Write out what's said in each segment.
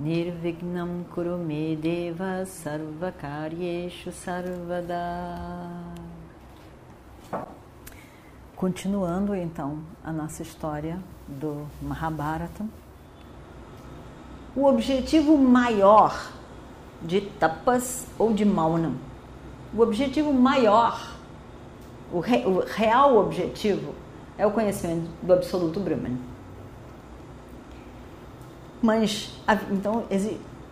Nirvignam Kurume Deva Sarvakaryeshu Sarvada. Continuando então a nossa história do Mahabharata, o objetivo maior de tapas ou de maunam, o objetivo maior, o, re, o real objetivo é o conhecimento do absoluto Brahman. Mas, então,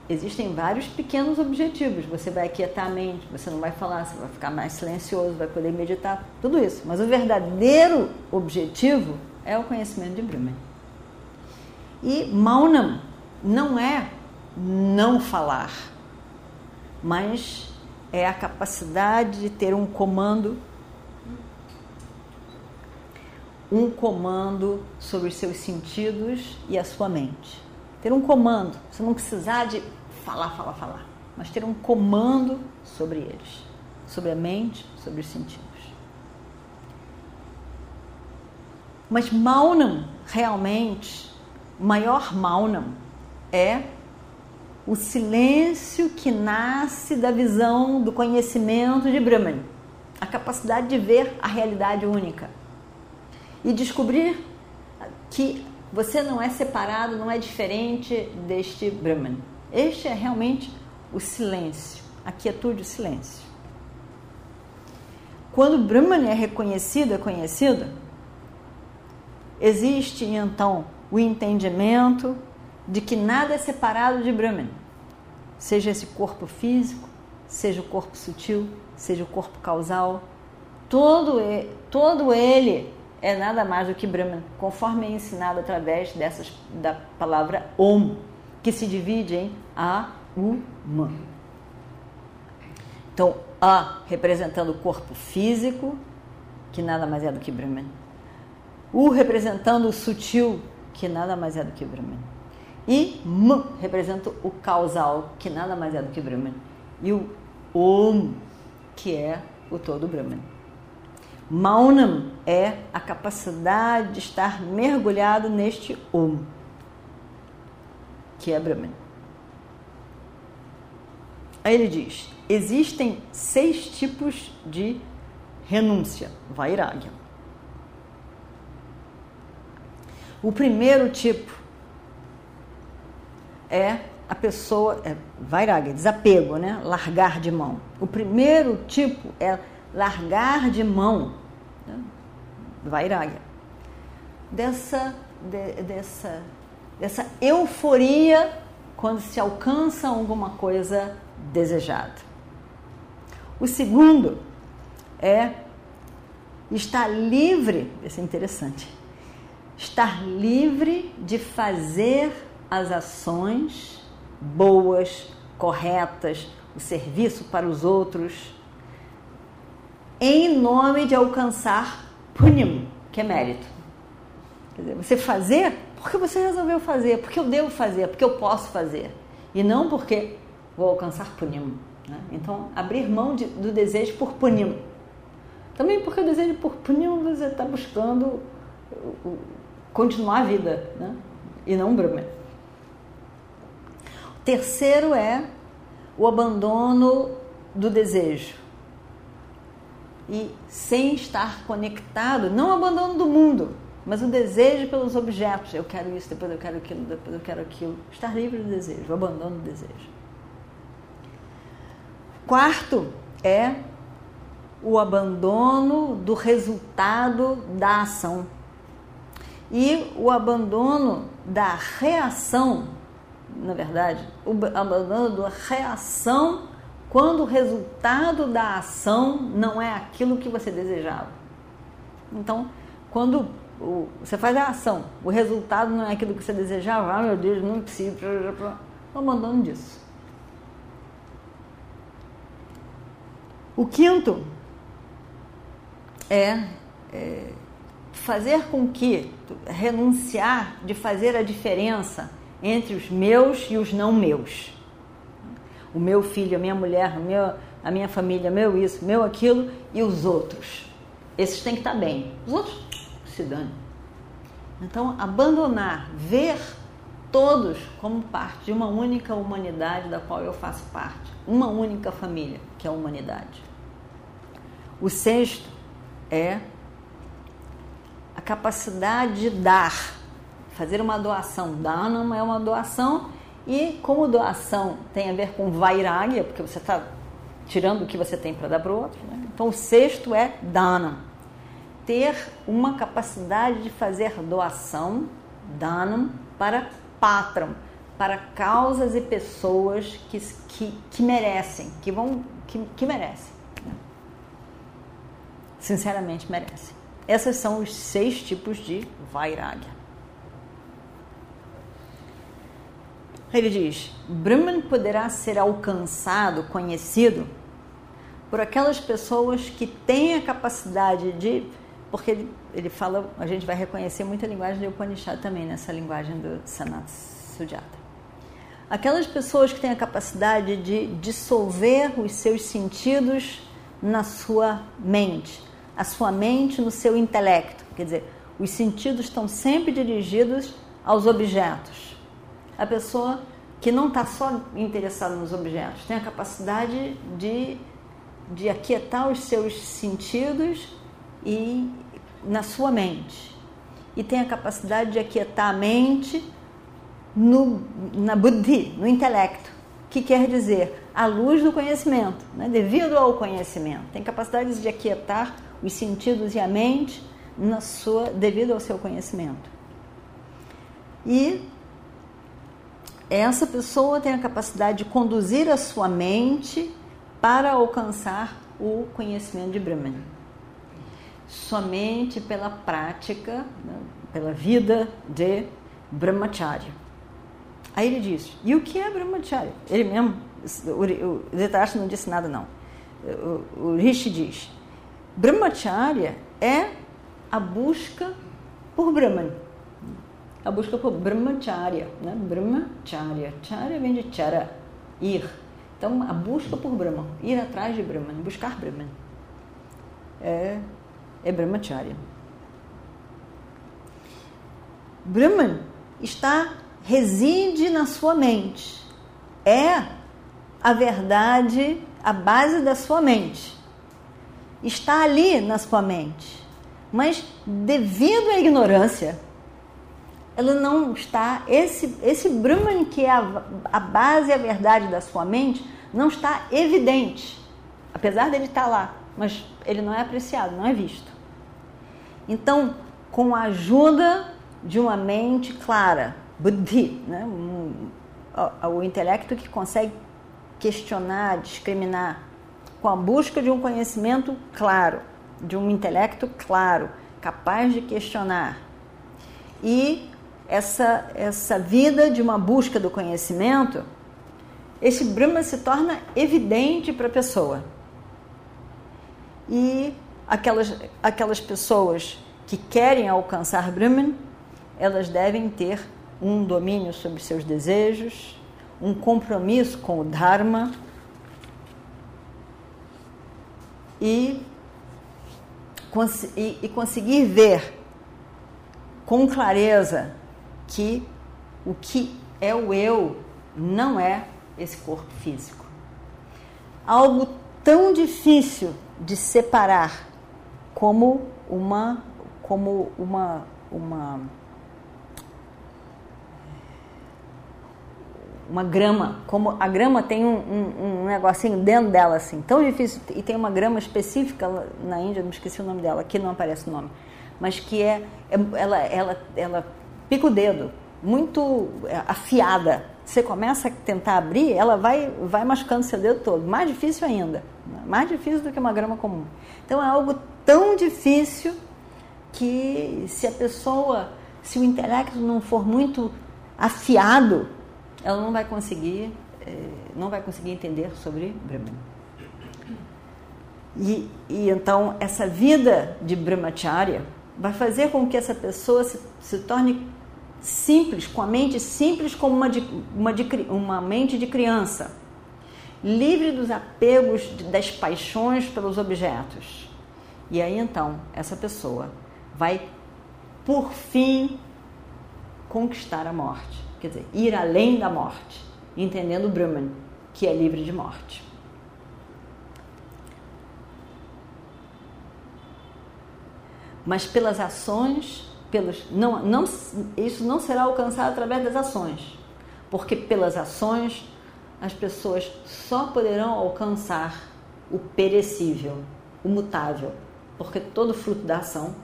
existem vários pequenos objetivos. Você vai aquietar a mente, você não vai falar, você vai ficar mais silencioso, vai poder meditar, tudo isso. Mas o verdadeiro objetivo é o conhecimento de Brahman. E Maunam não é não falar, mas é a capacidade de ter um comando um comando sobre os seus sentidos e a sua mente. Ter um comando, você não precisar de falar, falar, falar, mas ter um comando sobre eles, sobre a mente, sobre os sentidos. Mas Maunam, realmente, o maior Maunam é o silêncio que nasce da visão do conhecimento de Brahman, a capacidade de ver a realidade única e descobrir que você não é separado, não é diferente deste Brahman. Este é realmente o silêncio, a quietude, o silêncio. Quando Brahman é reconhecido, é conhecido, existe então o entendimento de que nada é separado de Brahman, seja esse corpo físico, seja o corpo sutil, seja o corpo causal, todo, todo ele é nada mais do que Brahman, conforme é ensinado através dessas, da palavra Om, que se divide em A, U, Ma. Então, A representando o corpo físico, que nada mais é do que Brahman. U representando o sutil, que nada mais é do que Brahman. E M representa o causal, que nada mais é do que Brahman. E o Om, que é o todo Brahman. Maunam é a capacidade de estar mergulhado neste Om que é Brahman. Aí ele diz: existem seis tipos de renúncia, vairagya. O primeiro tipo é a pessoa, é vairagya, desapego, né? largar de mão. O primeiro tipo é largar de mão, né? vairagya, dessa, de, dessa dessa euforia quando se alcança alguma coisa desejada. O segundo é estar livre, isso é interessante, estar livre de fazer as ações boas, corretas, o serviço para os outros, em nome de alcançar punim, que é mérito. Quer dizer, você fazer porque você resolveu fazer, porque eu devo fazer, porque eu posso fazer. E não porque vou alcançar punim. Né? Então, abrir mão de, do desejo por punim. Também porque o desejo por punim você está buscando continuar a vida, né? e não Brahman. O terceiro é o abandono do desejo. E sem estar conectado, não abandono do mundo, mas o desejo pelos objetos, eu quero isso, depois eu quero aquilo, depois eu quero aquilo. Estar livre do desejo, o abandono do desejo. Quarto é o abandono do resultado da ação e o abandono da reação, na verdade, o abandono da reação quando o resultado da ação não é aquilo que você desejava. Então, quando o, você faz a ação, o resultado não é aquilo que você desejava, ah meu Deus, não possível, estou mandando disso. O quinto é, é fazer com que renunciar de fazer a diferença entre os meus e os não meus. O meu filho, a minha mulher, a minha, a minha família, meu isso, meu aquilo e os outros. Esses têm que estar bem. Os outros se dane. Então, abandonar, ver todos como parte de uma única humanidade da qual eu faço parte, uma única família, que é a humanidade. O sexto é a capacidade de dar, fazer uma doação. Danam é uma doação e como doação tem a ver com vairagya, porque você está tirando o que você tem para dar para o outro, né? então o sexto é danam ter uma capacidade de fazer doação, danam, para patram, para causas e pessoas que, que, que merecem, que vão, que, que merecem. Sinceramente merecem. Esses são os seis tipos de vairagya. Ele diz: Brahman poderá ser alcançado, conhecido, por aquelas pessoas que têm a capacidade de porque ele, ele fala, a gente vai reconhecer muita linguagem do Upanishad também nessa linguagem do Sanat Sujata. Aquelas pessoas que têm a capacidade de dissolver os seus sentidos na sua mente, a sua mente no seu intelecto, quer dizer, os sentidos estão sempre dirigidos aos objetos. A pessoa que não está só interessada nos objetos, tem a capacidade de, de aquietar os seus sentidos e na sua mente. E tem a capacidade de aquietar a mente no, na buddhi, no intelecto, que quer dizer a luz do conhecimento, né? devido ao conhecimento. Tem capacidade de aquietar os sentidos e a mente na sua, devido ao seu conhecimento. E essa pessoa tem a capacidade de conduzir a sua mente para alcançar o conhecimento de Brahman somente pela prática, né, pela vida de Brahmacharya. Aí ele diz: e o que é Brahmacharya? Ele mesmo, o, o não disse nada, não. O, o Rishi diz: Brahmacharya é a busca por Brahman. A busca por Brahmacharya. Né? Brahmacharya. Charya vem de chara, ir. Então, a busca por Brahman, ir atrás de Brahman, buscar Brahman. É é Brahmacharya. Brahman está reside na sua mente. É a verdade, a base da sua mente. Está ali na sua mente. Mas devido à ignorância, ela não está esse esse Brahman que é a, a base e a verdade da sua mente não está evidente. Apesar dele estar lá, mas ele não é apreciado, não é visto. Então, com a ajuda de uma mente clara, buddhi, né? Um, o, o intelecto que consegue questionar, discriminar, com a busca de um conhecimento claro, de um intelecto claro, capaz de questionar. E essa, essa vida de uma busca do conhecimento, esse Brahma se torna evidente para a pessoa. E aquelas, aquelas pessoas que querem alcançar Brahman, elas devem ter um domínio sobre seus desejos, um compromisso com o Dharma e, e, e conseguir ver com clareza que o que é o eu não é esse corpo físico. Algo tão difícil de separar como uma como uma uma uma grama, como a grama tem um, um, um, negocinho dentro dela assim, tão difícil e tem uma grama específica na Índia, não esqueci o nome dela, aqui não aparece o nome, mas que é, é ela ela ela pica o dedo, muito é, afiada. Você começa a tentar abrir, ela vai vai machucando seu dedo todo, mais difícil ainda, mais difícil do que uma grama comum. Então é algo tão difícil que se a pessoa, se o intelecto não for muito afiado, ela não vai conseguir, eh, não vai conseguir entender sobre Brahman. E, e então essa vida de brahmacharya vai fazer com que essa pessoa se, se torne simples, com a mente simples como uma, de, uma, de, uma mente de criança, livre dos apegos, das paixões pelos objetos. E aí então, essa pessoa vai, por fim, conquistar a morte, quer dizer, ir além da morte, entendendo o Brahman, que é livre de morte. Mas pelas ações pelos não, não isso não será alcançado através das ações, porque pelas ações as pessoas só poderão alcançar o perecível, o mutável, porque todo fruto da ação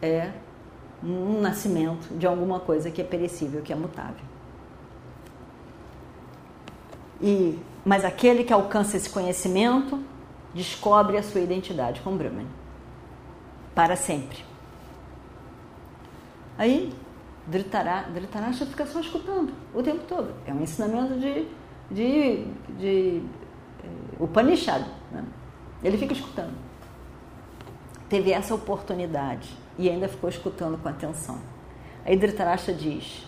é um nascimento de alguma coisa que é perecível, que é mutável. E mas aquele que alcança esse conhecimento descobre a sua identidade com Brahman para sempre. Aí, Dhritarashtra fica só escutando o tempo todo. É um ensinamento de, de, de eh, Upanishad. Né? Ele fica escutando. Teve essa oportunidade e ainda ficou escutando com atenção. Aí Dhritarashtra diz: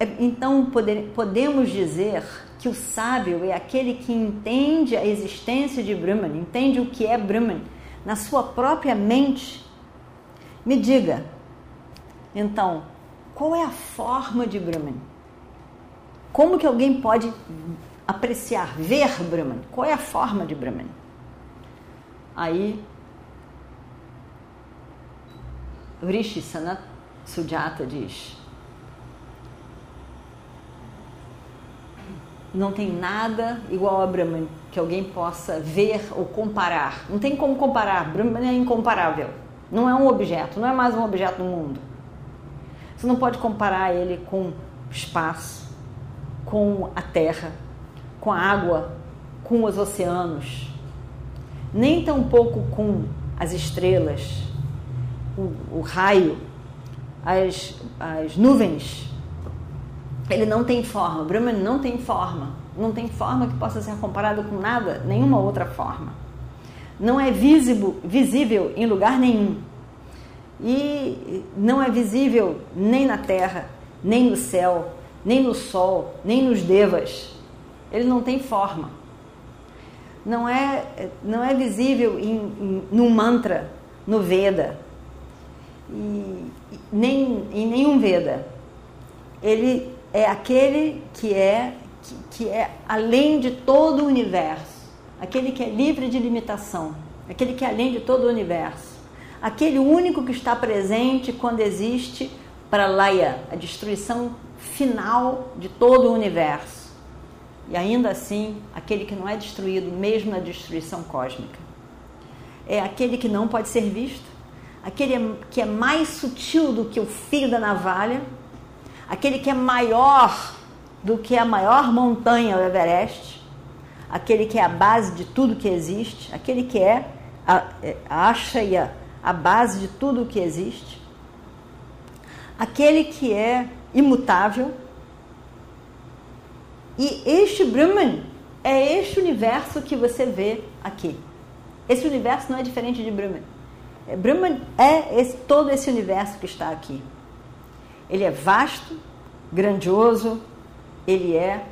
é, Então podemos dizer que o sábio é aquele que entende a existência de Brahman, entende o que é Brahman na sua própria mente, me diga, então, qual é a forma de Brahman? Como que alguém pode apreciar, ver Brahman? Qual é a forma de Brahman? Aí, Rishi Sanat Sujata diz: não tem nada igual a Brahman que alguém possa ver ou comparar. Não tem como comparar. Brahman é incomparável. Não é um objeto, não é mais um objeto no mundo. Você não pode comparar ele com espaço, com a terra, com a água, com os oceanos, nem tampouco com as estrelas, o, o raio, as, as nuvens ele não tem forma. Brahman não tem forma. Não tem forma que possa ser comparado com nada, nenhuma outra forma. Não é visível, visível em lugar nenhum. E não é visível nem na terra, nem no céu, nem no sol, nem nos devas. Ele não tem forma. Não é, não é visível em, em, no mantra, no Veda, e, nem em nenhum Veda. Ele é aquele que é que, que é além de todo o universo, aquele que é livre de limitação, aquele que é além de todo o universo, aquele único que está presente quando existe para Laya, a destruição final de todo o universo. E ainda assim, aquele que não é destruído mesmo na destruição cósmica. É aquele que não pode ser visto, aquele que é mais sutil do que o fio da navalha, aquele que é maior do que a maior montanha, o Everest, aquele que é a base de tudo que existe, aquele que é a, é, a Ashaya, a base de tudo o que existe, aquele que é imutável. E este Brahman é este universo que você vê aqui. Esse universo não é diferente de Brahman. Brahman é esse, todo esse universo que está aqui. Ele é vasto, grandioso, ele é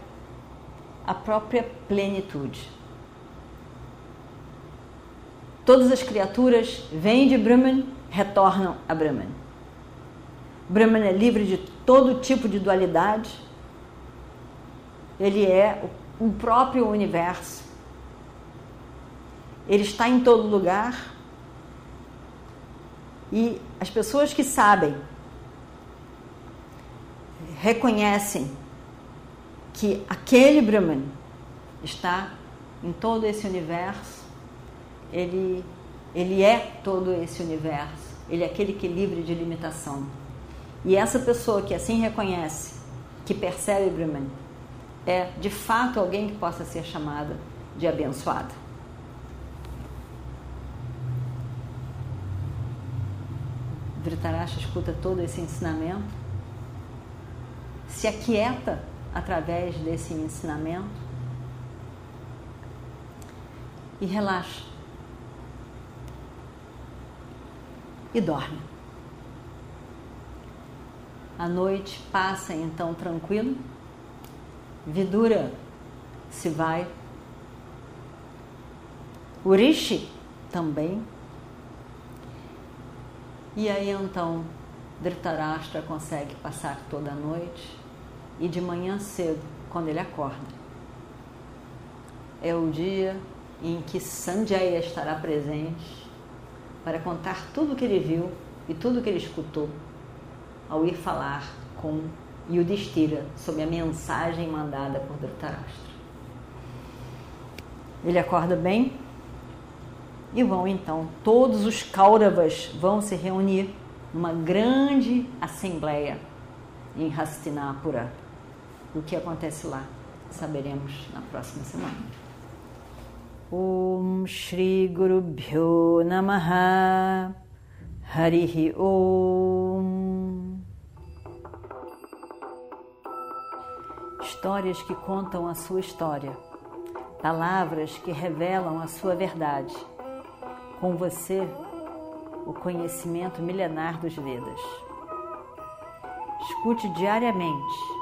a própria plenitude. Todas as criaturas vêm de Brahman, retornam a Brahman. Brahman é livre de todo tipo de dualidade. Ele é o próprio universo. Ele está em todo lugar. E as pessoas que sabem reconhecem que aquele Brahman está em todo esse universo, ele, ele é todo esse universo, ele é aquele que é de limitação. E essa pessoa que assim reconhece, que percebe Brahman, é de fato alguém que possa ser chamada de abençoado. Dhritarashtra escuta todo esse ensinamento se aquieta através desse ensinamento e relaxa. E dorme. A noite passa então tranquilo. Vidura se vai. Urishi também. E aí então Dhritarashtra consegue passar toda a noite e de manhã cedo, quando ele acorda, é o dia em que Sanjaya estará presente para contar tudo o que ele viu e tudo o que ele escutou ao ir falar com Yudhishthira sobre a mensagem mandada por Dhritarashtra. Ele acorda bem e vão então, todos os Kauravas vão se reunir numa grande assembleia em Hastinapura. O que acontece lá saberemos na próxima semana. Om Shri Guru Bhyo Namaha Harihi Om Histórias que contam a sua história, palavras que revelam a sua verdade. Com você, o conhecimento milenar dos Vedas. Escute diariamente